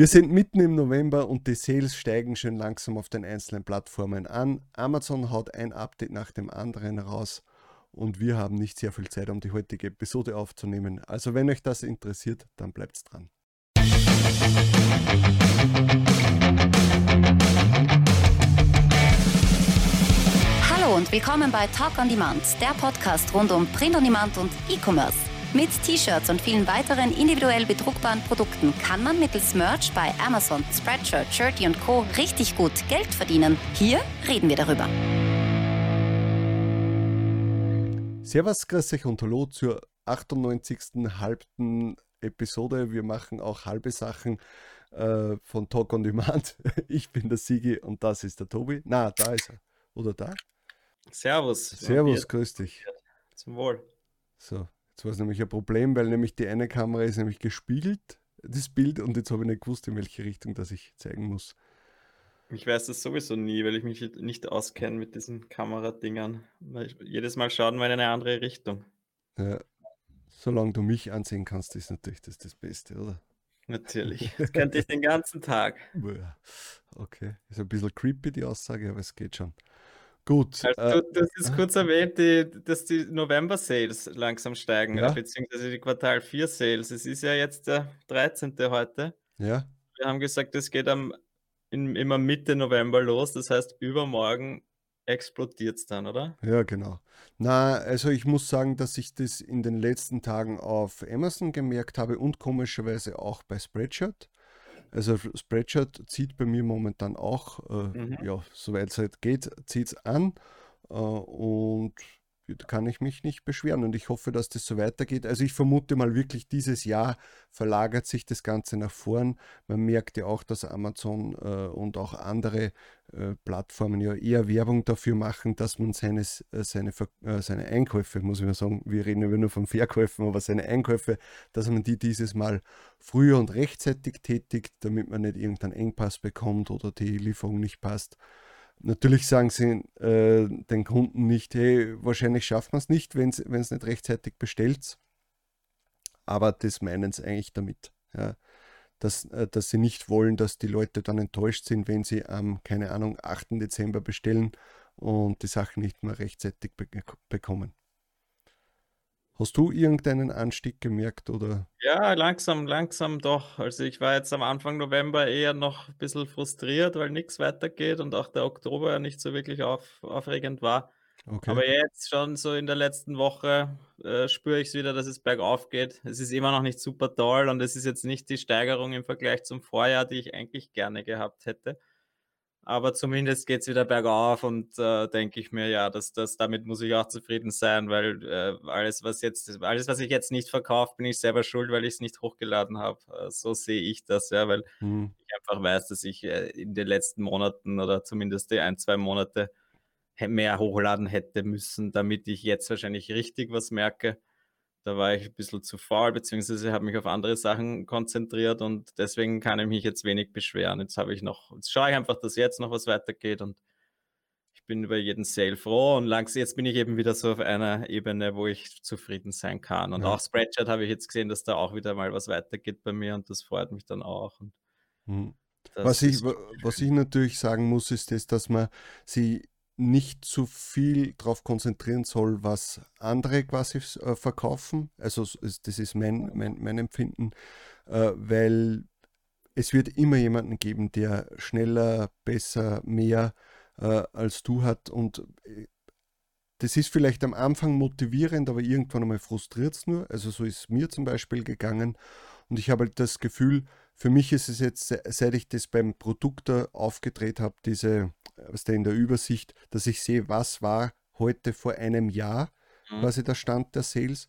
Wir sind mitten im November und die Sales steigen schon langsam auf den einzelnen Plattformen an. Amazon haut ein Update nach dem anderen raus und wir haben nicht sehr viel Zeit, um die heutige Episode aufzunehmen. Also wenn euch das interessiert, dann bleibt dran. Hallo und willkommen bei Talk on Demand, der Podcast rund um Print on Demand und E-Commerce. Mit T-Shirts und vielen weiteren individuell bedruckbaren Produkten kann man mittels Merch bei Amazon, Spreadshirt, Shirty und Co. richtig gut Geld verdienen. Hier reden wir darüber. Servus, grüß euch und hallo zur 98. halben Episode. Wir machen auch halbe Sachen äh, von Talk on Demand. Ich bin der Sigi und das ist der Tobi. Na, da ist er. Oder da? Servus. Servus, grüß dich. Zum Wohl. So, jetzt war es nämlich ein Problem, weil nämlich die eine Kamera ist nämlich gespiegelt, das Bild, und jetzt habe ich nicht gewusst, in welche Richtung das ich zeigen muss. Ich weiß das sowieso nie, weil ich mich nicht auskenne mit diesen Kameradingern. Weil jedes Mal schauen wir in eine andere Richtung. Ja, solange du mich ansehen kannst, ist natürlich das das Beste, oder? Natürlich. Das könnte ich den ganzen Tag. Okay, ist ein bisschen creepy die Aussage, aber es geht schon. Gut. Also, äh, du, das ist kurz erwähnt, die, dass die November-Sales langsam steigen, Ja. beziehungsweise die Quartal 4-Sales. Es ist ja jetzt der 13. heute. ja, Wir haben gesagt, es geht am, in, immer Mitte November los. Das heißt, übermorgen explodiert es dann, oder? ja, genau. Na, also ich muss sagen, dass ich das in den letzten Tagen auf Amazon gemerkt habe und komischerweise auch bei Spreadshirt. Also Spreadshirt zieht bei mir momentan auch, äh, Mhm. ja, soweit es halt geht, zieht es an. Äh, und kann ich mich nicht beschweren und ich hoffe, dass das so weitergeht. Also ich vermute mal wirklich, dieses Jahr verlagert sich das Ganze nach vorn. Man merkt ja auch, dass Amazon äh, und auch andere äh, Plattformen ja eher Werbung dafür machen, dass man seine, äh, seine, äh, seine Einkäufe, muss ich mal sagen, wir reden immer nur von Verkäufen, aber seine Einkäufe, dass man die dieses Mal früher und rechtzeitig tätigt, damit man nicht irgendeinen Engpass bekommt oder die Lieferung nicht passt. Natürlich sagen sie äh, den Kunden nicht, hey, wahrscheinlich schafft man es nicht, wenn es nicht rechtzeitig bestellt. Aber das meinen sie eigentlich damit. Ja. Dass, äh, dass sie nicht wollen, dass die Leute dann enttäuscht sind, wenn sie am, keine Ahnung, 8. Dezember bestellen und die Sachen nicht mehr rechtzeitig be bekommen. Hast du irgendeinen Anstieg gemerkt oder? Ja, langsam, langsam doch. Also ich war jetzt am Anfang November eher noch ein bisschen frustriert, weil nichts weitergeht und auch der Oktober ja nicht so wirklich auf, aufregend war. Okay. Aber jetzt schon so in der letzten Woche äh, spüre ich es wieder, dass es bergauf geht. Es ist immer noch nicht super toll und es ist jetzt nicht die Steigerung im Vergleich zum Vorjahr, die ich eigentlich gerne gehabt hätte. Aber zumindest geht es wieder bergauf und äh, denke ich mir, ja, dass das, damit muss ich auch zufrieden sein, weil äh, alles, was jetzt, alles, was ich jetzt nicht verkaufe, bin ich selber schuld, weil ich es nicht hochgeladen habe. Äh, so sehe ich das, ja, weil Hm. ich einfach weiß, dass ich äh, in den letzten Monaten oder zumindest die ein, zwei Monate mehr hochladen hätte müssen, damit ich jetzt wahrscheinlich richtig was merke. Da war ich ein bisschen zu faul, beziehungsweise habe mich auf andere Sachen konzentriert und deswegen kann ich mich jetzt wenig beschweren. Jetzt habe ich noch, jetzt schaue ich einfach, dass jetzt noch was weitergeht und ich bin über jeden Sale froh und langsam jetzt bin ich eben wieder so auf einer Ebene, wo ich zufrieden sein kann. Und Ja. auch Spreadshirt habe ich jetzt gesehen, dass da auch wieder mal was weitergeht bei mir und das freut mich dann auch. Hm. das Was ich, was ich natürlich sagen muss, ist das, dass man sie nicht zu viel darauf konzentrieren soll, was andere quasi äh, verkaufen. Also das ist mein, mein, mein Empfinden, äh, weil es wird immer jemanden geben, der schneller, besser, mehr äh, als du hat und das ist vielleicht am Anfang motivierend, aber irgendwann einmal frustriert es nur. Also so ist es mir zum Beispiel gegangen. Und ich habe halt das Gefühl, für mich ist es jetzt, se- seit ich das beim Produkt aufgedreht habe, diese, äh, was da in der Übersicht, dass ich sehe, was war heute vor einem Jahr, Mhm. quasi der Stand der Sales,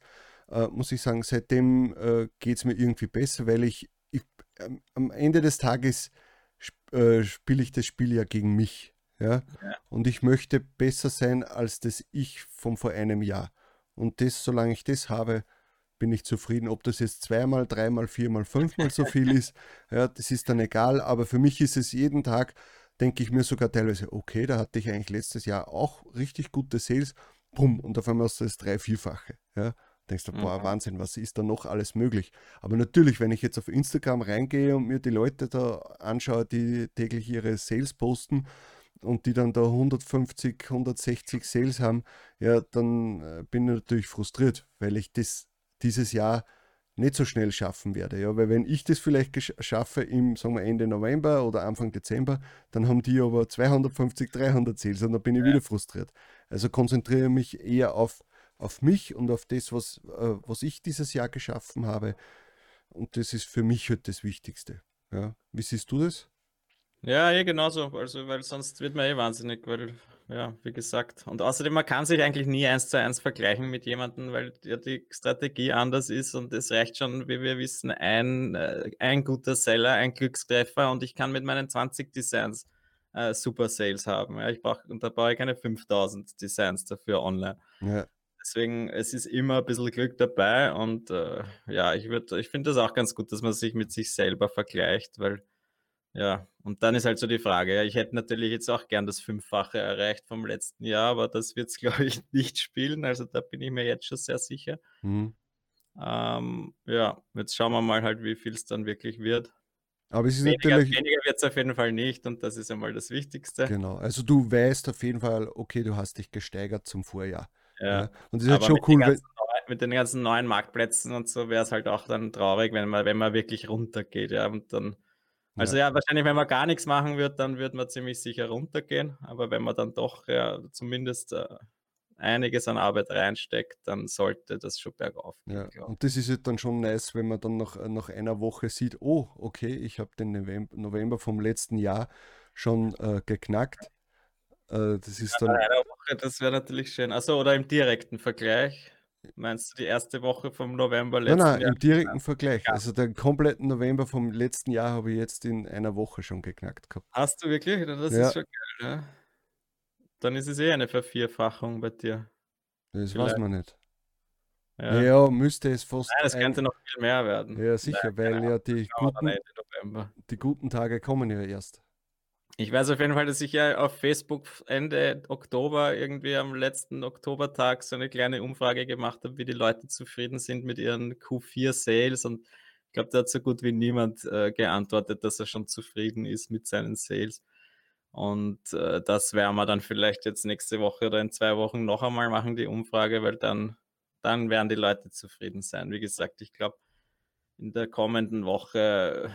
äh, muss ich sagen, seitdem äh, geht es mir irgendwie besser, weil ich, ich ähm, am Ende des Tages sp äh, spiele ich das Spiel ja gegen mich. Ja? Ja. Und ich möchte besser sein als das Ich von vor einem Jahr. Und das, solange ich das habe, bin ich zufrieden. Ob das jetzt zweimal, dreimal, viermal, fünfmal so viel ist, ja, das ist dann egal. Aber für mich ist es jeden Tag, denke ich mir sogar teilweise, okay, da hatte ich eigentlich letztes Jahr auch richtig gute Sales. Bumm, und auf einmal ist das drei, vierfache. Ja. Denkst du, boah, mhm. Wahnsinn, was ist da noch alles möglich? Aber natürlich, wenn ich jetzt auf Instagram reingehe und mir die Leute da anschaue, die täglich ihre Sales posten und die dann da 150, 160 Sales haben, ja, dann äh, bin ich natürlich frustriert, weil ich das dieses Jahr nicht so schnell schaffen werde. Ja, weil wenn ich das vielleicht schaffe im sagen wir Ende November oder Anfang Dezember, dann haben die aber 250, 300 Sales und dann bin ich ja. wieder frustriert. Also konzentriere mich eher auf, auf mich und auf das, was, äh, was ich dieses Jahr geschaffen habe. Und das ist für mich halt das Wichtigste. Ja. Wie siehst du das? Ja, eh genauso. Also, weil sonst wird man eh wahnsinnig, weil ja, wie gesagt. Und außerdem, man kann sich eigentlich nie eins zu eins vergleichen mit jemandem, weil ja die Strategie anders ist und es reicht schon, wie wir wissen, ein, äh, ein guter Seller, ein Glückstreffer und ich kann mit meinen 20 Designs äh, super Sales haben. Ja, ich brauche, und da brauche ich keine 5000 Designs dafür online. Ja. Deswegen, es ist immer ein bisschen Glück dabei und äh, ja, ich, ich finde das auch ganz gut, dass man sich mit sich selber vergleicht, weil ja, und dann ist halt so die Frage, ja, ich hätte natürlich jetzt auch gern das Fünffache erreicht vom letzten Jahr, aber das wird es, glaube ich, nicht spielen. Also da bin ich mir jetzt schon sehr sicher. Mhm. Ähm, ja, jetzt schauen wir mal halt, wie viel es dann wirklich wird. Aber es ist weniger, natürlich. Weniger wird es auf jeden Fall nicht und das ist einmal das Wichtigste. Genau, also du weißt auf jeden Fall, okay, du hast dich gesteigert zum Vorjahr. Ja. ja. Und das ist halt schon cool. Wenn, mit den ganzen neuen Marktplätzen und so wäre es halt auch dann traurig, wenn man, wenn man wirklich runtergeht, ja, und dann also ja. ja, wahrscheinlich, wenn man gar nichts machen wird, dann wird man ziemlich sicher runtergehen. Aber wenn man dann doch ja, zumindest äh, einiges an Arbeit reinsteckt, dann sollte das schon bergauf gehen. Ja, und das ist jetzt dann schon nice, wenn man dann nach, nach einer Woche sieht, oh, okay, ich habe den November, November, vom letzten Jahr schon äh, geknackt. Äh, das ist dann. Ja, Woche, das wäre natürlich schön. Also oder im direkten Vergleich. Meinst du die erste Woche vom November letzten Nein, nein, Jahr? im direkten Vergleich. Ja. Also den kompletten November vom letzten Jahr habe ich jetzt in einer Woche schon geknackt gehabt. Hast du wirklich? Das ja. ist schon geil, ne? Dann ist es eh eine Vervierfachung bei dir. Das Vielleicht. weiß man nicht. Ja. ja, müsste es fast. Nein, es könnte noch viel mehr werden. Ja, sicher, Nein, weil ja die guten, die guten Tage kommen ja erst. Ich weiß auf jeden Fall, dass ich ja auf Facebook Ende Oktober, irgendwie am letzten Oktobertag, so eine kleine Umfrage gemacht habe, wie die Leute zufrieden sind mit ihren Q4-Sales. Und ich glaube, da hat so gut wie niemand äh, geantwortet, dass er schon zufrieden ist mit seinen Sales. Und äh, das werden wir dann vielleicht jetzt nächste Woche oder in zwei Wochen noch einmal machen, die Umfrage, weil dann, dann werden die Leute zufrieden sein. Wie gesagt, ich glaube, in der kommenden Woche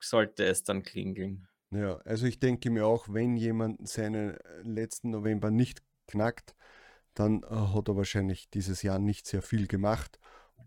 sollte es dann klingeln. Ja, also ich denke mir auch, wenn jemand seinen äh, letzten November nicht knackt, dann äh, hat er wahrscheinlich dieses Jahr nicht sehr viel gemacht.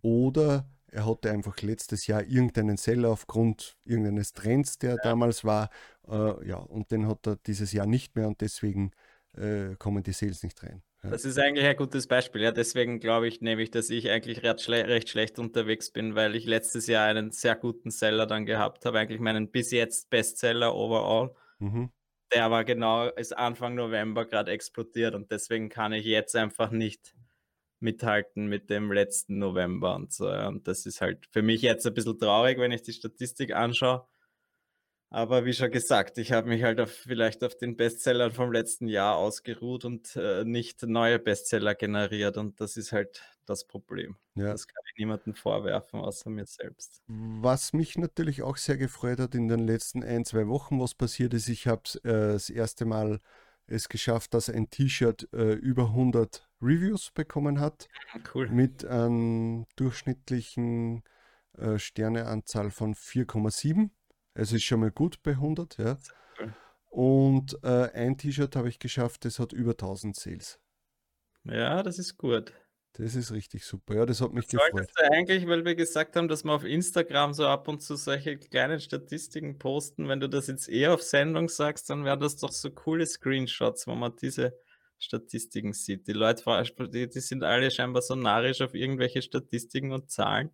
Oder er hatte einfach letztes Jahr irgendeinen Seller aufgrund irgendeines Trends, der ja. damals war. Äh, ja, und den hat er dieses Jahr nicht mehr und deswegen äh, kommen die Sales nicht rein. Das ist eigentlich ein gutes Beispiel. Ja, deswegen glaube ich nämlich, dass ich eigentlich recht, schle recht, schlecht unterwegs bin, weil ich letztes Jahr einen sehr guten Seller dann gehabt habe, eigentlich meinen bis jetzt Bestseller overall. Mhm. Der war genau, ist Anfang November gerade explodiert und deswegen kann ich jetzt einfach nicht mithalten mit dem letzten November und so. Und das ist halt für mich jetzt ein bisschen traurig, wenn ich die Statistik anschaue aber wie schon gesagt, ich habe mich halt auf, vielleicht auf den Bestsellern vom letzten Jahr ausgeruht und äh, nicht neue Bestseller generiert. Und das ist halt das Problem. Ja. Das kann ich niemandem vorwerfen, außer mir selbst. Was mich natürlich auch sehr gefreut hat in den letzten ein, zwei Wochen, was passiert ist, ich habe äh, das erste Mal es geschafft, dass ein T-Shirt äh, über 100 Reviews bekommen hat. Cool. Mit einem durchschnittlichen äh, Sterneanzahl von 4,7. Es ist schon mal gut bei 100, ja. Und äh, ein T-Shirt habe ich geschafft, das hat über 1000 Sales. Ja, das ist gut. Das ist richtig super. Ja, das hat mich das gefreut. Du eigentlich, weil wir gesagt haben, dass wir auf Instagram so ab und zu solche kleinen Statistiken posten. Wenn du das jetzt eher auf Sendung sagst, dann wären das doch so coole Screenshots, wo man diese Statistiken sieht. Die Leute, die, die sind alle scheinbar so narrisch auf irgendwelche Statistiken und Zahlen.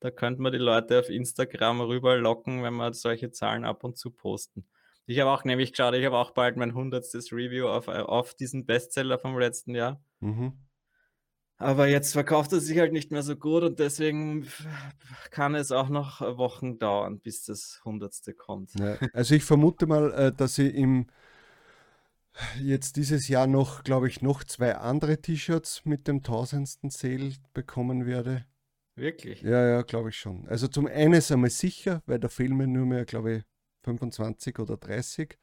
Da könnte man die Leute auf Instagram rüberlocken, wenn wir solche Zahlen ab und zu posten. Ich habe auch nämlich geschaut, ich habe auch bald mein hundertstes Review auf, auf diesen Bestseller vom letzten Jahr. Mhm. Aber jetzt verkauft er sich halt nicht mehr so gut und deswegen kann es auch noch Wochen dauern, bis das hundertste kommt. Ja, also ich vermute mal, äh, dass ich im jetzt dieses Jahr noch, glaube ich, noch zwei andere T-Shirts mit dem tausendsten Sale bekommen werde. Wirklich? Ja, ja, glaube ich schon. Also zum einen einmal sicher, weil da fehlen mir nur mehr, glaube ich, 25 oder 30.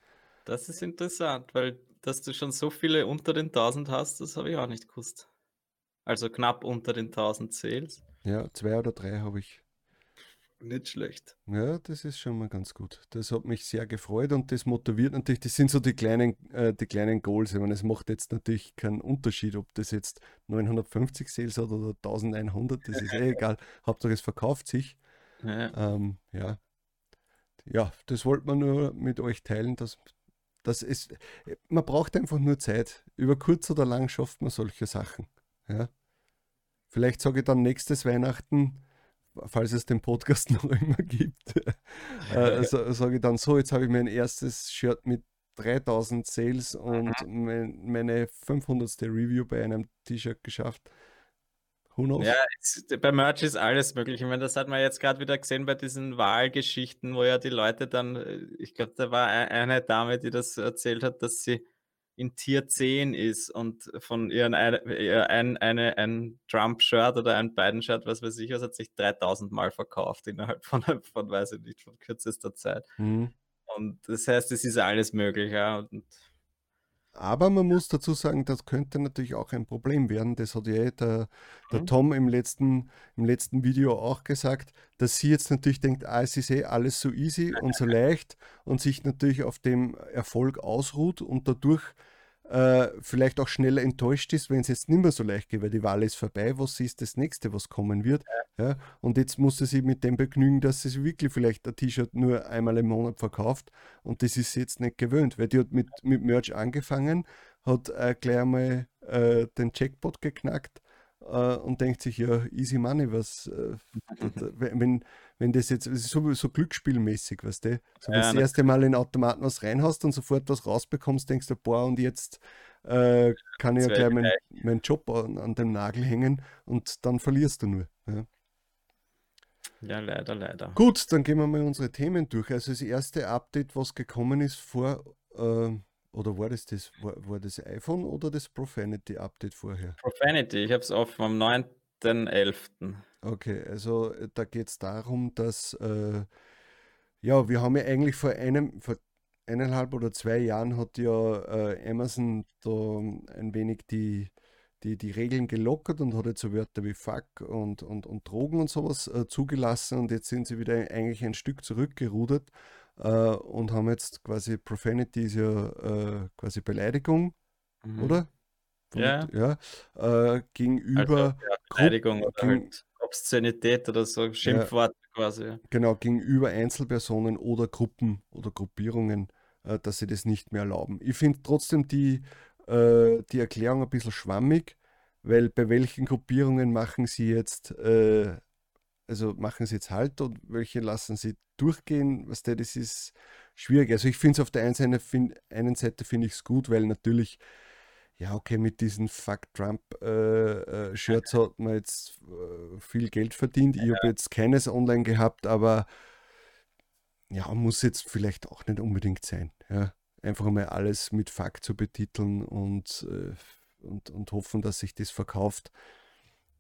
Das ist interessant, weil dass du schon so viele unter den 1000 hast, das habe ich auch nicht gewusst. Also knapp unter den 1000 Sales. Ja, zwei oder drei habe ich. Nicht schlecht. Ja, das ist schon mal ganz gut. Das hat mich sehr gefreut und das motiviert natürlich. Das sind so die kleinen, äh, die kleinen Goals. Ich meine, es macht jetzt natürlich keinen Unterschied, ob das jetzt 950 Sales hat oder 1100. Das ist eh egal. Hauptsache es verkauft sich. Ja. Ähm, ja. ja, das wollte man nur mit euch teilen, dass, dass es, man braucht einfach nur Zeit. Über kurz oder lang schafft man solche Sachen. Ja. Vielleicht sage ich dann nächstes Weihnachten, falls es den Podcast noch immer gibt, äh, so, sage ich dann so, jetzt habe ich mein erstes Shirt mit 3000 Sales und mein, meine 500. Review bei einem T-Shirt geschafft. Ja, es, bei Merch ist alles möglich. Ich meine, das hat man jetzt gerade wieder gesehen bei diesen Wahlgeschichten, wo ja die Leute dann, äh, ich glaube, da war eine Dame, die das erzählt hat, dass sie in Tier 10 ist und von ihren ein, ein, eine, ein Trump-Shirt oder ein Biden-Shirt, was weiß ich, was hat sich 3000 Mal verkauft innerhalb von, von weiß ich nicht, von kürzester Zeit. Mhm. Und das heißt, es ist alles möglich. Ja. Und aber man muss dazu sagen, das könnte natürlich auch ein Problem werden. Das hat ja eh der, der mhm. Tom im letzten, im letzten Video auch gesagt, dass sie jetzt natürlich denkt, ah, es ist eh alles so easy und so leicht und sich natürlich auf dem Erfolg ausruht und dadurch äh, vielleicht auch schneller enttäuscht ist, wenn es jetzt nicht mehr so leicht geht, weil die Wahl ist vorbei, was ist das nächste, was kommen wird. Ja. ja und jetzt muss sie sich mit dem begnügen, dass sie wirklich vielleicht ein T-Shirt nur einmal im Monat verkauft und das ist sie jetzt nicht gewöhnt, weil die hat mit, mit Merch angefangen, hat äh, gleich einmal äh, den Jackpot geknackt und denkt sich, ja, easy money, was, äh, wenn, wenn das jetzt, das ist so, so glücksspielmäßig, weißt du, so, ja, das erste Mal in Automaten was reinhast und sofort was rausbekommst, denkst du, boah, und jetzt äh, kann ich ja gleich meinen mein Job an, an dem Nagel hängen und dann verlierst du nur. Ja. Ja, leider, leider. Gut, dann gehen wir mal unsere Themen durch. Also das erste Update, was gekommen ist vor, äh, oder war das das, war, war das iPhone oder das Profanity Update vorher? Profanity, ich habe es auf am 9.11. Okay, also äh, da geht es darum, dass äh, ja, wir haben ja eigentlich vor einem, vor eineinhalb oder zwei Jahren hat ja äh, Amazon da ein wenig die, die, die Regeln gelockert und hat jetzt so Wörter wie Fuck und, und, und Drogen und sowas äh, zugelassen und jetzt sind sie wieder eigentlich ein Stück zurückgerudert und haben jetzt quasi Profanity ist ja äh, quasi Beleidigung, mhm. oder? Von, ja. ja äh, gegenüber also, ja, Beleidigung Gruppen, oder halt Obszönität oder so, Schimpfwort ja, quasi. Genau, gegenüber Einzelpersonen oder Gruppen oder Gruppierungen, äh, dass sie das nicht mehr erlauben. Ich finde trotzdem die, äh, die Erklärung ein bisschen schwammig, weil bei welchen Gruppierungen machen sie jetzt äh, also machen sie jetzt halt und welche lassen sie durchgehen, was der, das ist schwierig. Also ich finde es auf der einen Seite, find, einen Seite finde ich es gut, weil natürlich, ja okay, mit diesen Fuck Trump äh, äh, Shirts hat man jetzt äh, viel Geld verdient. Ich ja. habe jetzt keines online gehabt, aber ja, muss jetzt vielleicht auch nicht unbedingt sein. Ja. Einfach mal alles mit Fuck zu betiteln und, äh, und, und hoffen, dass sich das verkauft.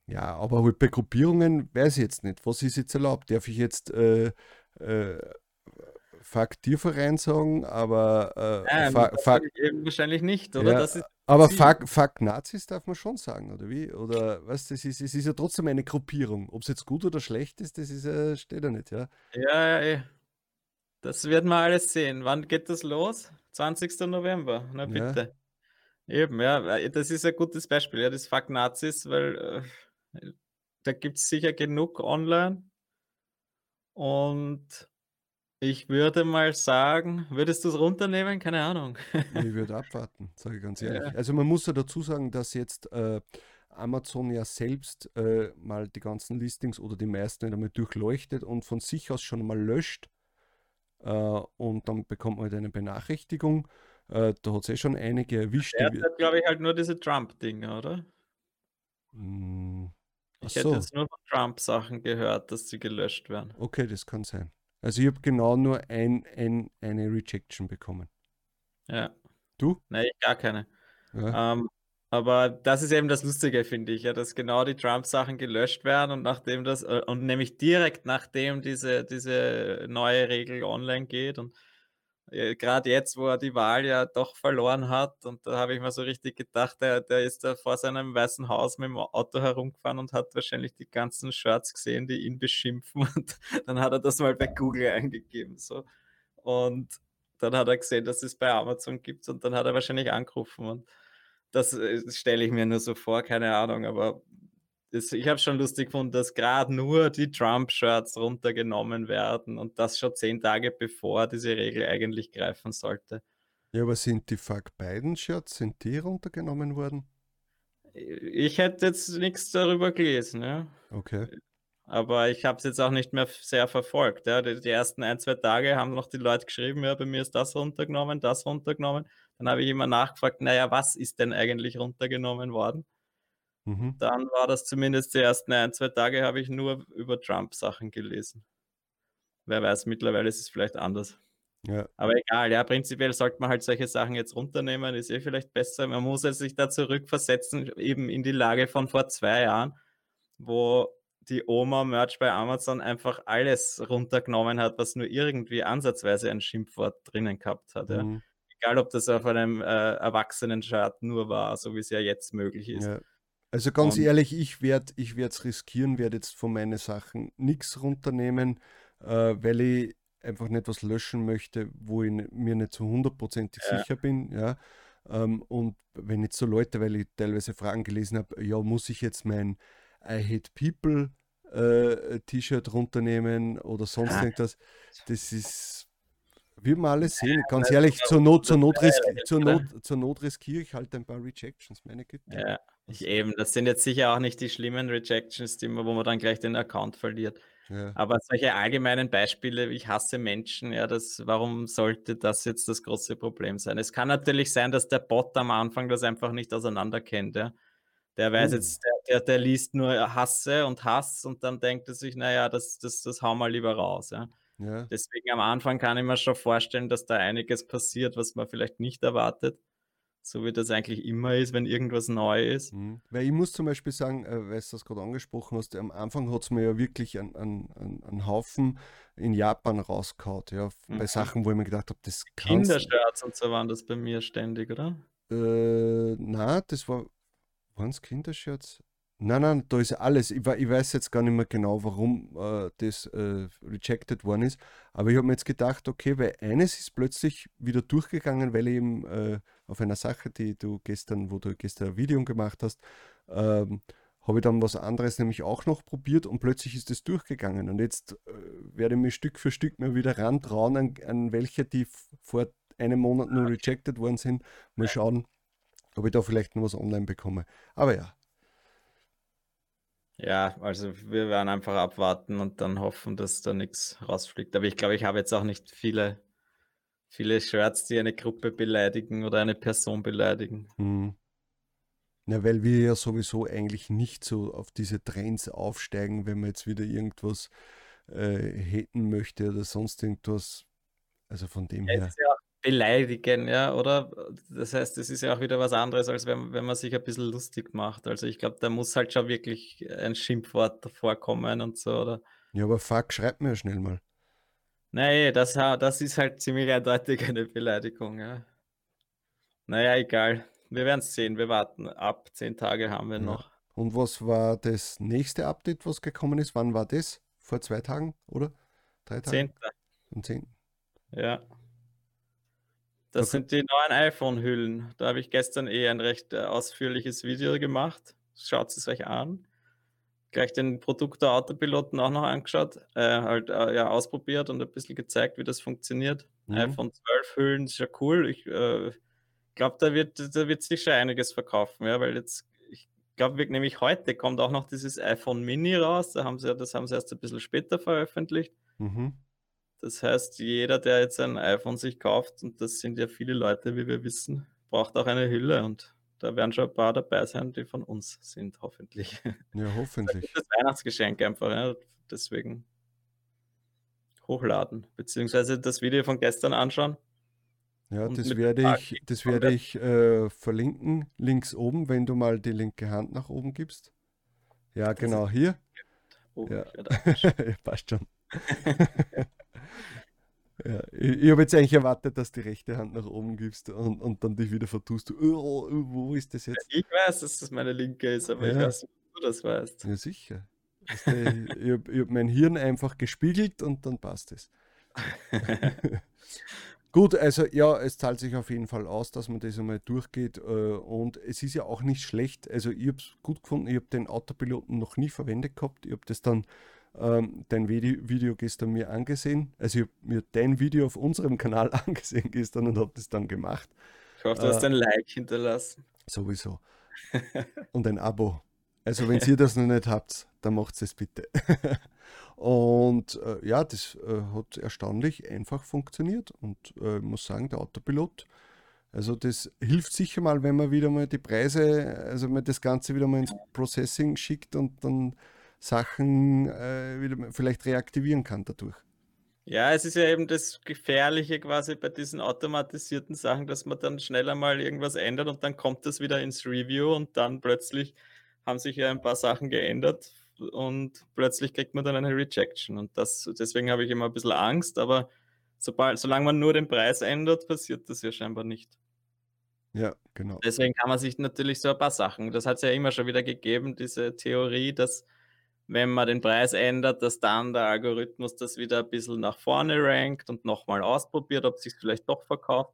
Ja, aber halt bei Gruppierungen weiß ich jetzt nicht. Was ist jetzt erlaubt? Darf ich jetzt äh, äh, Fuck Tierverein sagen, aber äh, ja, fuck, wahrscheinlich nicht, oder? Ja, ist, aber fuck, fuck, Nazis darf man schon sagen, oder wie? Oder was, das ist, es ist ja trotzdem eine Gruppierung. Ob es jetzt gut oder schlecht ist, das ist ja, steht ja nicht, ja. Ja, ja, eh. Das werden wir alles sehen. Wann geht das los? 20. November. Na bitte. Ja. Eben, ja, das ist ein gutes Beispiel, ja, das Fuck Nazis, weil äh, da gibt es sicher genug online. Und ich würde mal sagen, würdest du es runternehmen? Keine Ahnung. ich würde abwarten, sage ich ganz ehrlich. Ja. Also man muss ja dazu sagen, dass jetzt äh, Amazon ja selbst äh, mal die ganzen Listings oder die meisten einmal durchleuchtet und von sich aus schon mal löscht. Äh, und dann bekommt man halt eine Benachrichtigung. Äh, da hat es eh schon einige erwischt. Er hat, glaube ich, halt nur diese Trump-Dinge, oder? Hm, ich hätte jetzt nur von Trump-Sachen gehört, dass sie gelöscht werden. Okay, das kann sein. Also ich habe genau nur ein, ein, eine Rejection bekommen. Ja. Du? Nein, ich gar keine. Ja. Ähm, aber das ist eben das Lustige, finde ich, ja, dass genau die Trump-Sachen gelöscht werden und nachdem das, äh, und nämlich direkt nachdem diese, diese neue Regel online geht und gerade jetzt, wo er die Wahl ja doch verloren hat, und da habe ich mir so richtig gedacht, der, der ist da vor seinem weißen Haus mit dem Auto herumgefahren und hat wahrscheinlich die ganzen Shirts gesehen, die ihn beschimpfen. Und dann hat er das mal bei Google eingegeben. So. Und dann hat er gesehen, dass es bei Amazon gibt und dann hat er wahrscheinlich angerufen. Und das äh, stelle ich mir nur so vor, keine Ahnung, aber das, ich habe schon lustig gefunden, dass gerade nur die Trump-Shirts runtergenommen werden und das schon zehn Tage bevor diese Regel eigentlich greifen sollte. Ja, aber sind die Fuck Biden-Shirts, sind die runtergenommen worden? Ich hätte jetzt nichts darüber gelesen, ja. Okay. Aber ich habe es jetzt auch nicht mehr sehr verfolgt. Ja. Die, die, ersten ein, zwei Tage haben noch die Leute geschrieben, ja, bei mir ist das runtergenommen, das runtergenommen. Dann habe ich immer nachgefragt, naja, was ist denn eigentlich runtergenommen worden? Mhm. Dann war das zumindest die ersten ein, zwei Tage, habe ich nur über Trump-Sachen gelesen. Wer weiß, mittlerweile ist es vielleicht anders. Ja. Aber egal, ja, prinzipiell sollte man halt solche Sachen jetzt runternehmen, ist eh vielleicht besser. Man muss sich da zurückversetzen, eben in die Lage von vor zwei Jahren, wo die Oma Merch bei Amazon einfach alles runtergenommen hat, was nur irgendwie ansatzweise ein Schimpfwort drinnen gehabt hat. Ja. Mhm. Egal, ob das auf einem äh, Erwachsenen-Chart nur war, so wie es ja jetzt möglich ist. Ja. Also ganz Und, ehrlich, ich werde ich es riskieren, werde jetzt von meinen Sachen nichts runternehmen, äh, weil ich einfach nicht was löschen möchte, wo ich mir nicht zu hundertprozentig ja. sicher bin. Ja. Ähm, und wenn jetzt so Leute, weil ich teilweise Fragen gelesen habe, ja, muss ich jetzt mein I Hate People äh, T-Shirt runternehmen oder sonst irgendwas, das ist wird man alles sehen. Ganz ehrlich, zur Not, zur Not, riskiere, zur Not, zur Not riskiere ich halt ein paar Rejections, meine Güte. Ja, ich eben. Das sind jetzt sicher auch nicht die schlimmen Rejections, die man, wo man dann gleich den Account verliert. Ja. Aber solche allgemeinen Beispiele, ich hasse Menschen, ja, das, warum sollte das jetzt das große Problem sein? Es kann natürlich sein, dass der Bot am Anfang das einfach nicht auseinander kennt, ja. Der weiß uh. jetzt, der, der, der, liest nur Hasse und Hass und dann denkt er sich, naja, das, das, das hauen wir lieber raus, ja. Ja. Deswegen am Anfang kann ich mir schon vorstellen, dass da einiges passiert, was man vielleicht nicht erwartet. So wie das eigentlich immer ist, wenn irgendwas neu ist. Mhm. Weil ich muss zum Beispiel sagen, äh, weil du das gerade angesprochen hast, am Anfang hat es mir ja wirklich einen, einen, einen Haufen in Japan rausgehauen, ja, mhm. bei Sachen, wo ich mir gedacht habe, das kann Kindershirts und so waren das bei mir ständig, oder? Äh, na, das war, waren es Kindershirts? Nein, nein, da ist alles. Ich, ich, weiß jetzt gar nicht mehr genau, warum äh, das äh, rejected worden ist. Aber ich habe mir jetzt gedacht, okay, weil eines ist plötzlich wieder durchgegangen, weil ich eben äh, auf einer Sache, die du gestern, wo du gestern ein Video gemacht hast, ähm, habe ich dann was anderes nämlich auch noch probiert und plötzlich ist es durchgegangen. Und jetzt äh, werde ich mich Stück für Stück mal wieder rantrauen an, an welche, die vor einem Monat nur rejected worden sind. Mal schauen, ob ich da vielleicht noch was online bekomme. Aber ja, ja, also wir werden einfach abwarten und dann hoffen, dass da nichts rausfliegt. Aber ich glaube, ich habe jetzt auch nicht viele, viele Shirts, die eine Gruppe beleidigen oder eine Person beleidigen. Hm. Ja, weil wir ja sowieso eigentlich nicht so auf diese Trends aufsteigen, wenn man jetzt wieder irgendwas äh, haten möchte oder sonst irgendwas. Also von dem her. Ja beleidigen, ja, oder? Das heißt, es ist ja auch wieder was anderes, als wenn, wenn man sich ein bisschen lustig macht. Also ich glaube, da muss halt schon wirklich ein Schimpfwort davor kommen und so, oder? Ja, aber fuck, schreibt mir ja schnell mal. Nein, das, das ist halt ziemlich eindeutig eine Beleidigung, ja. Naja, egal. Wir werden es sehen. Wir warten ab. Zehn Tage haben wir ja. noch. Und was war das nächste Update, was gekommen ist? Wann war das? Vor zwei Tagen, oder? Drei Tagen? Zehnter. Am 10. Ja. Das okay. sind die neuen iPhone-Hüllen. Da habe ich gestern eh ein recht äh, ausführliches Video gemacht. Schaut es euch an. Gleich den Produkt der Autopiloten auch noch angeschaut, äh, halt äh, ja, ausprobiert und ein bisschen gezeigt, wie das funktioniert. Mhm. iPhone 12 Hüllen ist ja cool. Ich äh, glaube, da wird, da wird sich schon einiges verkaufen, ja, weil jetzt, ich glaube, nämlich heute kommt auch noch dieses iPhone Mini raus. Da haben sie, das haben sie erst ein bisschen später veröffentlicht. Mhm. Das heißt, jeder, der jetzt ein iPhone sich kauft, und das sind ja viele Leute, wie wir wissen, braucht auch eine Hülle und da werden schon ein paar dabei sein, die von uns sind, hoffentlich. Ja, hoffentlich. Das Weihnachtsgeschenk einfach, ja. deswegen hochladen, beziehungsweise das Video von gestern anschauen. Ja, das werde ich, das werde ich äh, verlinken, links oben, wenn du mal die linke Hand nach oben gibst. Ja, genau, hier. Oh, ja. ja passt schon. ja, ich, ich habe jetzt eigentlich erwartet, dass du die rechte Hand nach oben gibst und, und dann dich wieder vertust. Oh, wo ist das jetzt? Ich weiß, dass das meine linke ist, aber ja. ich weiß nicht, ob du das weißt. Ja, sicher. ich habe hab mein Hirn einfach gespiegelt und dann passt es. Gut, also ja, es zahlt sich auf jeden Fall aus, dass man das einmal durchgeht. Äh, und es ist ja auch nicht schlecht. Also ich habe es gut gefunden, ich habe den Autopiloten noch nie verwendet gehabt. Ich habe das dann, ähm, dein Video, Video gestern mir angesehen. Also ich habe mir dein Video auf unserem Kanal angesehen gestern und habe das dann gemacht. Ich hoffe, du hast äh, ein Like hinterlassen. Sowieso. und ein Abo. Also wenn ihr das noch nicht habt, dann macht es bitte. Und äh, ja, das äh, hat erstaunlich einfach funktioniert. Und äh, ich muss sagen, der Autopilot, also das hilft sicher mal, wenn man wieder mal die Preise, also man das Ganze wieder mal ins Processing schickt und dann Sachen äh, wieder vielleicht reaktivieren kann dadurch. Ja, es ist ja eben das Gefährliche quasi bei diesen automatisierten Sachen, dass man dann schneller mal irgendwas ändert und dann kommt das wieder ins Review und dann plötzlich haben sich ja ein paar Sachen geändert, und plötzlich kriegt man dann eine Rejection. Und das, deswegen habe ich immer ein bisschen Angst, aber sobald, solange man nur den Preis ändert, passiert das ja scheinbar nicht. Ja, genau. Deswegen kann man sich natürlich so ein paar Sachen, das hat es ja immer schon wieder gegeben, diese Theorie, dass wenn man den Preis ändert, dass dann der Algorithmus das wieder ein bisschen nach vorne rankt und nochmal ausprobiert, ob es sich vielleicht doch verkauft.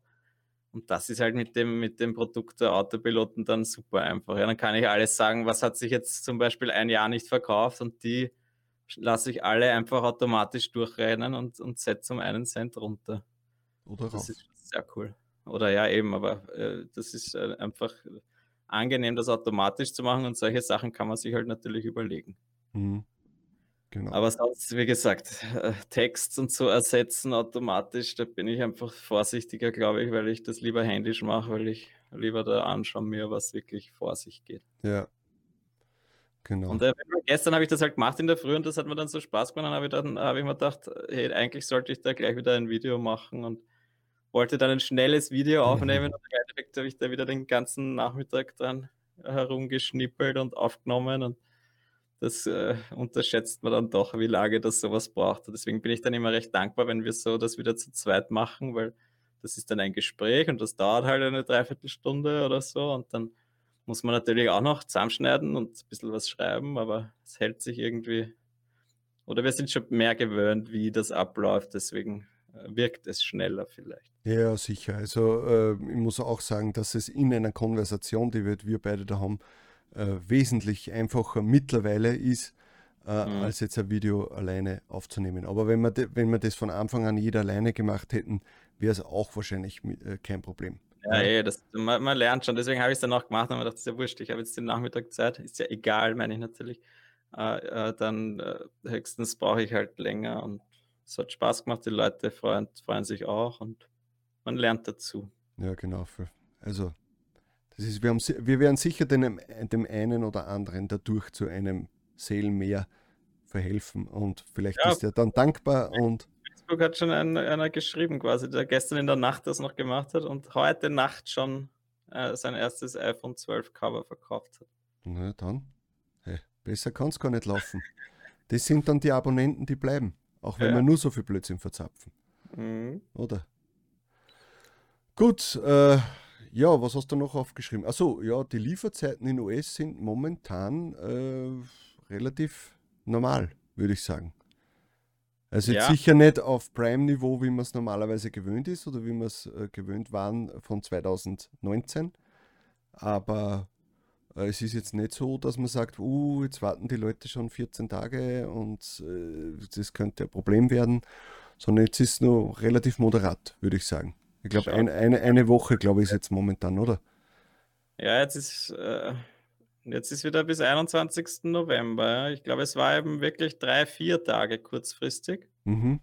Und das ist halt mit dem, mit dem Produkt der Autopiloten dann super einfach. Ja, dann kann ich alles sagen, was hat sich jetzt zum Beispiel ein Jahr nicht verkauft und die lasse ich alle einfach automatisch durchrennen und, und setze um einen Cent runter. Oder das raus. ist sehr cool. Oder ja, eben, aber äh, das ist äh, einfach angenehm, das automatisch zu machen und solche Sachen kann man sich halt natürlich überlegen. Mhm. Genau. Aber sonst, wie gesagt, Text und so ersetzen automatisch, da bin ich einfach vorsichtiger, glaube ich, weil ich das lieber händisch mache, weil ich lieber da anschaue mir, was wirklich vor sich geht. Ja. Genau. Und äh, gestern habe ich das halt gemacht in der Früh und das hat mir dann so Spaß gemacht. Dann habe ich, dann, hab ich mir gedacht, hey, eigentlich sollte ich da gleich wieder ein Video machen und wollte dann ein schnelles Video aufnehmen. Mhm. Und im Endeffekt habe ich da wieder den ganzen Nachmittag dran herumgeschnippelt und aufgenommen und das äh, unterschätzt man dann doch, wie lange das sowas braucht. Und deswegen bin ich dann immer recht dankbar, wenn wir so das wieder zu zweit machen, weil das ist dann ein Gespräch und das dauert halt eine Dreiviertelstunde oder so. Und dann muss man natürlich auch noch zusammenschneiden und ein bisschen was schreiben, aber es hält sich irgendwie. Oder wir sind schon mehr gewöhnt, wie das abläuft, deswegen äh, wirkt es schneller vielleicht. Ja, sicher. Also äh, ich muss auch sagen, dass es in einer Konversation, die wir, wir beide da haben, äh, wesentlich einfacher mittlerweile ist, äh, mhm. als jetzt ein Video alleine aufzunehmen. Aber wenn wir, wenn wir das von Anfang an jeder alleine gemacht hätten, wäre es auch wahrscheinlich äh, kein Problem. Ja, ja. Eh, das, man, man, lernt schon, deswegen habe ich es dann auch gemacht und mir gedacht, das ist ja wurscht, ich habe jetzt den Nachmittag Zeit, ist ja egal, meine ich natürlich. Äh, äh, dann äh, höchstens brauche ich halt länger und es hat Spaß gemacht, die Leute freuen, freuen sich auch und man lernt dazu. Ja, genau. Also das ist, wir, haben, wir werden sicher dem, dem einen oder anderen dadurch zu einem Seelenmeer verhelfen und vielleicht ja, ist er dann dankbar und. Facebook hat schon ein, einer geschrieben, quasi, der gestern in der Nacht das noch gemacht hat und heute Nacht schon äh, sein erstes iPhone 12 Cover verkauft hat. Na dann, hey, besser kann es gar nicht laufen. das sind dann die Abonnenten, die bleiben, auch wenn ja. wir nur so viel Blödsinn verzapfen. Mhm. Oder? Gut, äh, ja, was hast du noch aufgeschrieben? Achso, ja, die Lieferzeiten in US sind momentan äh, relativ normal, würde ich sagen. Also jetzt ja. sicher nicht auf Prime-Niveau, wie man es normalerweise gewöhnt ist oder wie wir es äh, gewöhnt waren von 2019. Aber äh, es ist jetzt nicht so, dass man sagt, uh, jetzt warten die Leute schon 14 Tage und äh, das könnte ein Problem werden, sondern jetzt ist es nur relativ moderat, würde ich sagen. Ich glaube, ein, eine, eine Woche, glaube ich, ist jetzt momentan, oder? Ja, jetzt ist, äh, jetzt ist wieder bis 21. November. Ich glaube, es war eben wirklich drei, vier Tage kurzfristig. Mhm.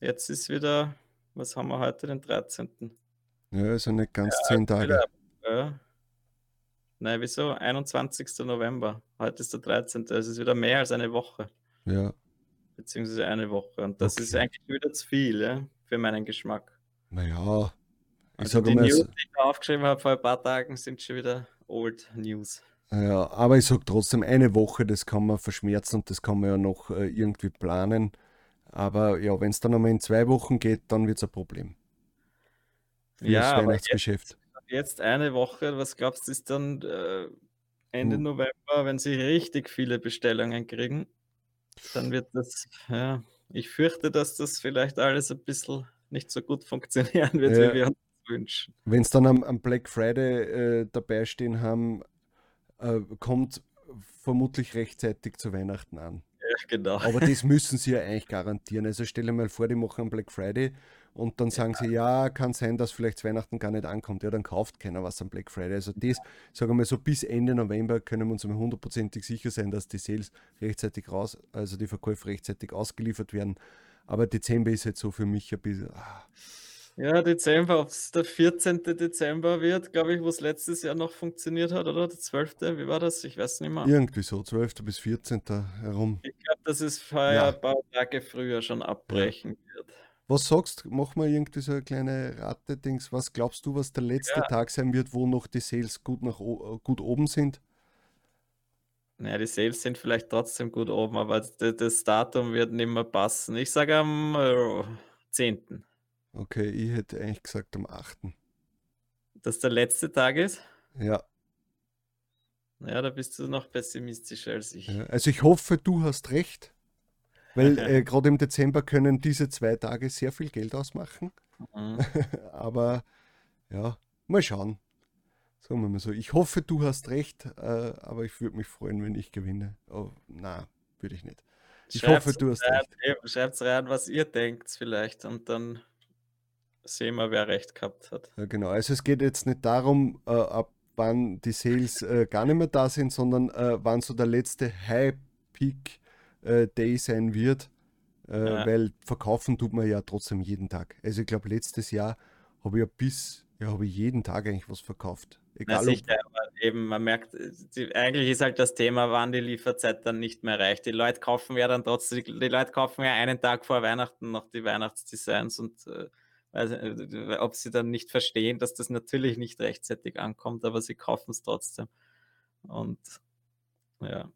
Jetzt ist wieder, was haben wir heute, den 13. Ja, also nicht ganz ja, zehn Tage. Wieder, ja. Nein, wieso? 21. November. Heute ist der 13. Es ist wieder mehr als eine Woche. Ja. Beziehungsweise eine Woche. Und das okay. ist eigentlich wieder zu viel, ja, für meinen Geschmack. Naja, Also sage die mal, News, es- die ich aufgeschrieben habe vor ein paar Tagen, sind schon wieder Old News. Ja, aber ich sage trotzdem, eine Woche, das kann man verschmerzen und das kann man ja noch äh, irgendwie planen. Aber ja, wenn es dann einmal in zwei Wochen geht, dann wird es ein Problem. Für Ja, das Weihnachtsgeschäft. Jetzt eine Woche, was glaubst du, ist dann äh, Ende Hm. November, wenn sie richtig viele Bestellungen kriegen, dann wird das, ja, ich fürchte, dass das vielleicht alles ein bisschen nicht so gut funktionieren wird, Ja. wie wir uns wünschen. Wenn es dann am, am Black Friday äh, dabei stehen haben, äh, kommt vermutlich rechtzeitig zu Weihnachten an. Ja, genau. Aber das müssen sie ja eigentlich garantieren. Also stell dir mal vor, die machen am Black Friday und dann sagen sie, ja, kann sein, dass vielleicht Weihnachten gar nicht ankommt. Ja, dann kauft keiner was am Black Friday. Also das, sagen wir mal so, bis Ende November können wir uns hundertprozentig sicher sein, dass die Sales rechtzeitig raus, also die Verkäufe rechtzeitig ausgeliefert werden. Aber Dezember ist halt so für mich ein bisschen, ah, Ja, Dezember, ob es der 14. Dezember wird, glaube ich, wo es letztes Jahr noch funktioniert hat, oder? Der 12. Wie war das? Ich weiß nicht mehr. irgendwie so, 12. bis 14. herum. Ich glaube, dass es Ja. ein paar Tage früher schon abbrechen wird. Was sagst, mach mal irgendwie so eine kleine Rate-Dings. Was glaubst du, was der letzte Ja. Tag sein wird, wo noch die Sales gut, nach, o- gut oben sind? Naja, die Sales sind vielleicht trotzdem gut oben, aber das Datum wird nicht mehr passen. Ich sage am äh, 10. Okay, ich hätte eigentlich gesagt am 8. Dass der letzte Tag ist. Ja, Ja, da bist du noch pessimistischer als ich. Also ich hoffe, du hast recht, weil äh, gerade im Dezember können diese zwei Tage sehr viel Geld ausmachen. Mhm. Aber ja, mal schauen. Sagen wir mal so. Ich hoffe, du hast recht, äh, aber ich würde mich freuen, wenn ich gewinne. Oh, na, würde ich nicht. Ich hoffe, du hast recht. Schreibt rein, was ihr denkt vielleicht und dann sehen wir, wer recht gehabt hat. Ja, genau. Also es geht jetzt nicht darum, äh, ab wann die Sales äh, gar nicht mehr da sind, sondern äh, wann so der letzte High-Peak-Day sein wird. Äh, Ja. Weil verkaufen tut man ja trotzdem jeden Tag. Also ich glaube, letztes Jahr habe ich ja bis, ja, habe ich jeden Tag eigentlich was verkauft. Na Egal ob, sicher, aber eben, man merkt, eigentlich ist halt das Thema, wann die Lieferzeit dann nicht mehr reicht. Die Leute kaufen ja dann trotzdem, die, Leute kaufen ja einen Tag vor Weihnachten noch die Weihnachtsdesigns und äh, also, ob sie dann nicht verstehen, dass das natürlich nicht rechtzeitig ankommt, aber sie kaufen es trotzdem. Und ja,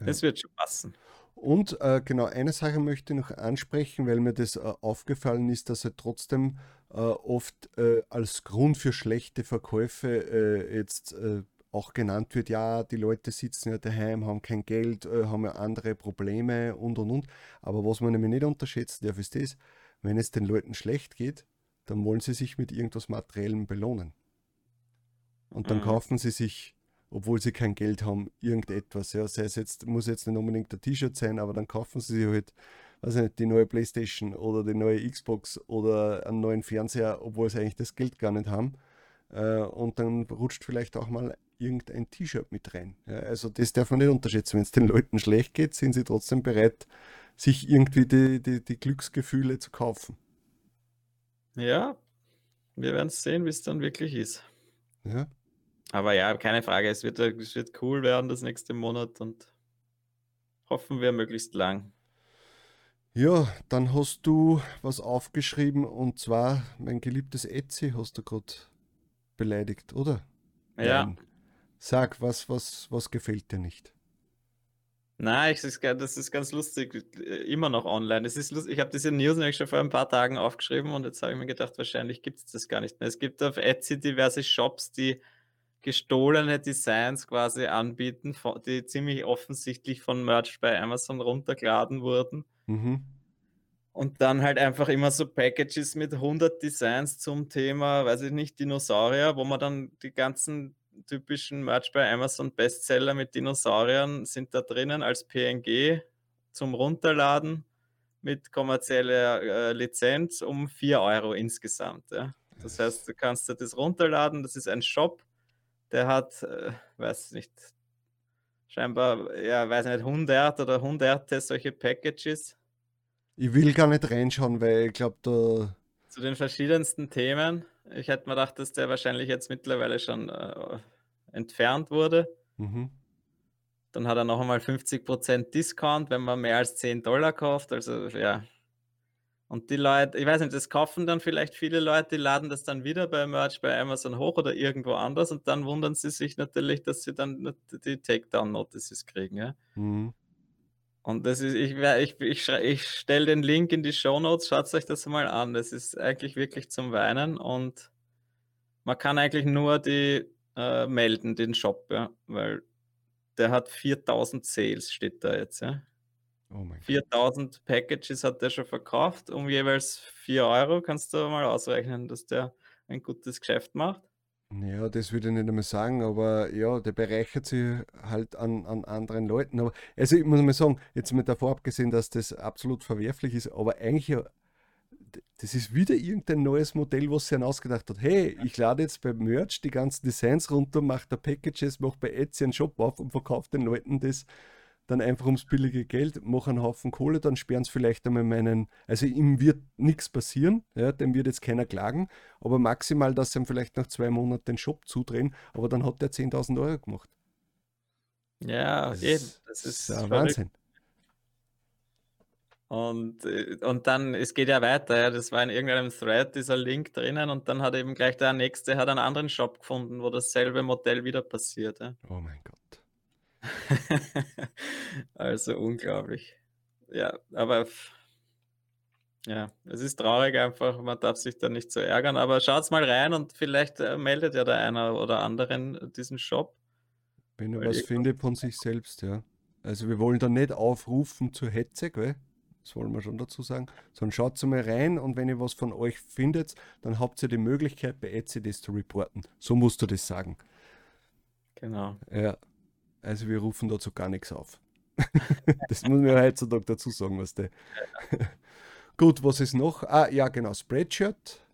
das wird schon passen. Und äh, genau, eine Sache möchte ich noch ansprechen, weil mir das äh, aufgefallen ist, dass er trotzdem äh, oft äh, als Grund für schlechte Verkäufe äh, jetzt äh, auch genannt wird, ja, die Leute sitzen ja daheim, haben kein Geld, haben ja andere Probleme und und und. Aber was man nämlich nicht unterschätzen darf, ist das, wenn es den Leuten schlecht geht, dann wollen sie sich mit irgendwas Materiellem belohnen. Und dann Mhm. kaufen sie sich obwohl sie kein Geld haben, irgendetwas. Ja, sei es jetzt, muss jetzt nicht unbedingt ein T-Shirt sein, aber dann kaufen sie sich halt, weiß ich nicht, die neue Playstation oder die neue Xbox oder einen neuen Fernseher, obwohl sie eigentlich das Geld gar nicht haben. Äh, und dann rutscht vielleicht auch mal irgendein T-Shirt mit rein. Ja, also das darf man nicht unterschätzen. Wenn es den Leuten schlecht geht, sind sie trotzdem bereit, sich irgendwie die, die, die Glücksgefühle zu kaufen. Ja, wir werden sehen, wie es dann wirklich ist. Ja. Aber ja, keine Frage, es wird, es wird cool werden das nächste Monat und hoffen wir möglichst lang. Ja, dann hast du was aufgeschrieben und zwar mein geliebtes Etsy hast du gerade beleidigt, oder? Ja, Nein. Sag, was, was, was gefällt dir nicht? nein, ich, das ist ganz lustig, äh, immer noch online. Es ist lustig, ich habe diese News nämlich schon vor ein paar Tagen aufgeschrieben und jetzt habe ich mir gedacht, wahrscheinlich gibt es das gar nicht mehr. Es gibt auf Etsy diverse Shops, die gestohlene Designs quasi anbieten, die ziemlich offensichtlich von Merch bei Amazon runtergeladen wurden. Mhm. Und dann halt einfach immer so Packages mit 100 Designs zum Thema, weiß ich nicht, Dinosaurier, wo man dann die ganzen typischen Merch bei Amazon Bestseller mit Dinosauriern sind da drinnen als PNG zum Runterladen mit kommerzieller äh, Lizenz um 4 Euro insgesamt. Ja. Das heißt, du kannst dir das runterladen, das ist ein Shop, der hat, äh, weiß nicht, scheinbar, ja, weiß nicht, 100 oder hunderte solche Packages Ich will gar nicht reinschauen, weil ich glaube, da. zu den verschiedensten Themen. Ich hätte mir gedacht, dass der wahrscheinlich jetzt mittlerweile schon äh, entfernt wurde. Mhm. Dann hat er noch einmal 50% Discount, wenn man mehr als 10 Dollar kauft. Also ja, Und die Leute, ich weiß nicht, das kaufen dann vielleicht viele Leute, die laden das dann wieder bei Merch bei Amazon hoch oder irgendwo anders und dann wundern sie sich natürlich, dass sie dann die Takedown-Notices kriegen. Ja? Mhm. Und das ist, ich, ich, ich, ich stelle den Link in die Show Notes, schaut euch das mal an. Das ist eigentlich wirklich zum Weinen und man kann eigentlich nur die äh, melden, den Shop, ja, weil der hat 4000 Sales, steht da jetzt. Ja. Oh 4000 Packages hat der schon verkauft, um jeweils 4 Euro. Kannst du mal ausrechnen, dass der ein gutes Geschäft macht? Ja, das würde ich nicht einmal sagen, aber ja, der bereichert sich halt an, an anderen Leuten. Aber also ich muss mal sagen, jetzt mit davor abgesehen, dass das absolut verwerflich ist, aber eigentlich ja, das ist wieder irgendein neues Modell, was sich ausgedacht hat. Hey, ich lade jetzt beim Merch die ganzen Designs runter, mache da Packages, mache bei Etsy einen Shop auf und verkaufe den Leuten das dann einfach ums billige Geld, mache einen Haufen Kohle, dann sperren sie vielleicht einmal meinen, also ihm wird nichts passieren, ja, dem wird jetzt keiner klagen, aber maximal, dass sie ihm vielleicht nach zwei Monaten den Shop zudrehen, aber dann hat er 10.000 Euro gemacht. Ja, das eben, das ist, ist Wahnsinn. Und, äh, und dann, es geht ja weiter, ja, das war in irgendeinem Thread dieser Link drinnen und dann hat eben gleich der nächste hat einen anderen Shop gefunden, wo dasselbe Modell wieder passiert. Ja. Oh mein Gott. also unglaublich. Ja, aber ja, es ist traurig einfach, man darf sich da nicht so ärgern, aber schaut's mal rein und vielleicht äh, meldet ja der einer oder anderen diesen Shop. Wenn er was findet von sich selbst, ja. Also wir wollen da nicht aufrufen zur Hetze, gell? das wollen wir schon dazu sagen, sondern schaut mal rein und wenn ihr was von euch findet, dann habt ihr die Möglichkeit bei Etsy das zu reporten. So musst du das sagen. Genau. Ja, also wir rufen dazu gar nichts auf. das muss man heutzutage dazu sagen, was der. Gut, was ist noch? Ah, ja, genau, Spreadshirt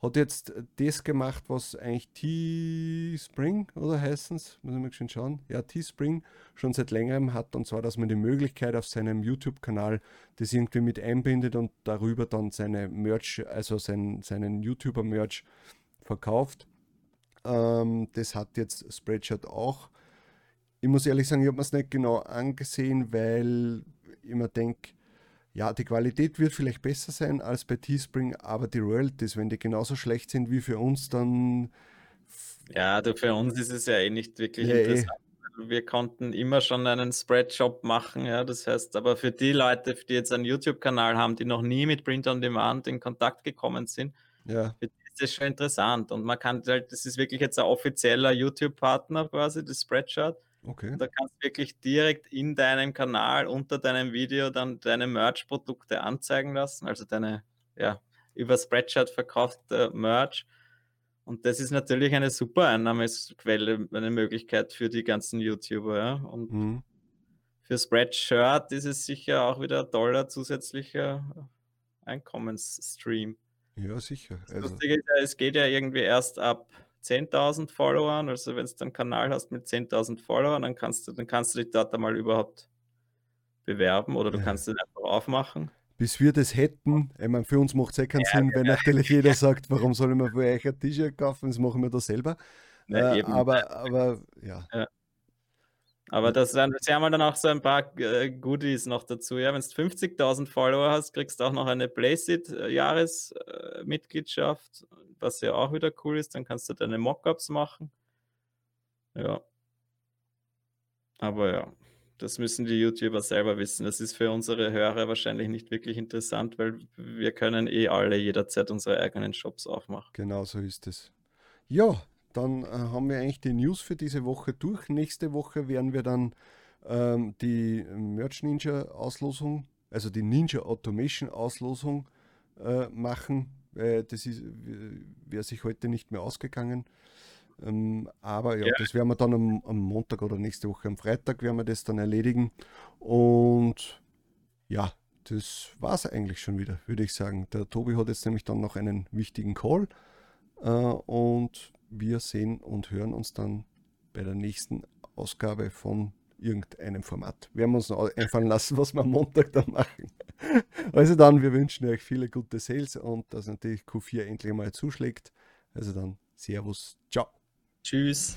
hat jetzt das gemacht, was eigentlich T-Spring oder heißen es, muss ich mal schon schauen, ja, T-Spring schon seit längerem hat, und zwar, dass man die Möglichkeit auf seinem YouTube-Kanal das irgendwie mit einbindet und darüber dann seine Merch, also sein, seinen YouTuber-Merch verkauft. Ähm, das hat jetzt Spreadshirt auch ich muss ehrlich sagen, ich habe mir es nicht genau angesehen, weil ich mir denke, ja, die Qualität wird vielleicht besser sein als bei Teespring, aber die Royalties, wenn die genauso schlecht sind wie für uns, dann. Ja, du, für uns ist es ja eh nicht wirklich ja, eh. interessant. Eh. Wir konnten immer schon einen Spreadshop machen, ja, das heißt, aber für die Leute, die jetzt einen YouTube-Kanal haben, die noch nie mit Print on Demand in Kontakt gekommen sind, ja. ist das schon interessant. Und man kann halt, das ist wirklich jetzt ein offizieller YouTube-Partner quasi, das Spreadshirt. Okay. Da kannst du wirklich direkt in deinem Kanal unter deinem Video dann deine Merch-Produkte anzeigen lassen, also deine, ja, über Spreadshirt verkaufte Merch. Und das ist natürlich eine super Einnahmequelle, eine Möglichkeit für die ganzen YouTuber. Ja? Und mhm. für Spreadshirt ist es sicher auch wieder ein toller zusätzlicher Einkommensstream. Ja, sicher. Also. Ist, es geht ja irgendwie erst ab 10.000 Followern, also wenn du einen Kanal hast mit 10.000 Followern, dann kannst du, dann kannst du dich dort einmal überhaupt bewerben oder du ja. kannst es einfach aufmachen. Bis wir das hätten, ich meine, für uns macht es eh keinen ja, Sinn, wenn natürlich jeder sagt, warum soll ich mir für euch ein T-Shirt kaufen, das machen wir da selber. äh, aber, aber ja. Aber das, sie haben dann auch so ein paar äh, Goodies noch dazu. Ja, wenn du 50.000 Follower hast, kriegst du auch noch eine Playsit-Jahresmitgliedschaft. Äh, was ja auch wieder cool ist. Dann kannst du deine Mockups machen. Ja. Aber ja, das müssen die YouTuber selber wissen. Das ist für unsere Hörer wahrscheinlich nicht wirklich interessant, weil wir können eh alle jederzeit unsere eigenen Shops aufmachen. Genau so ist es. Ja, dann äh, haben wir eigentlich die News für diese Woche durch. Nächste Woche werden wir dann ähm, die Merch Ninja Auslosung, also die Ninja Automation Auslosung äh, machen. Äh, das wäre sich heute nicht mehr ausgegangen. Ähm, aber ja, ja, das werden wir dann am, am, Montag oder nächste Woche am Freitag werden wir das dann erledigen. Und ja, das war es eigentlich schon wieder, würde ich sagen. Der Tobi hat jetzt nämlich dann noch einen wichtigen Call. Äh, und wir sehen und hören uns dann bei der nächsten Ausgabe von irgendeinem Format. Wir werden uns noch einfallen lassen, was wir am Montag dann machen. Also dann, wir wünschen euch viele gute Sales und dass natürlich Q4 endlich mal zuschlägt. Also dann, Servus, ciao. Tschüss.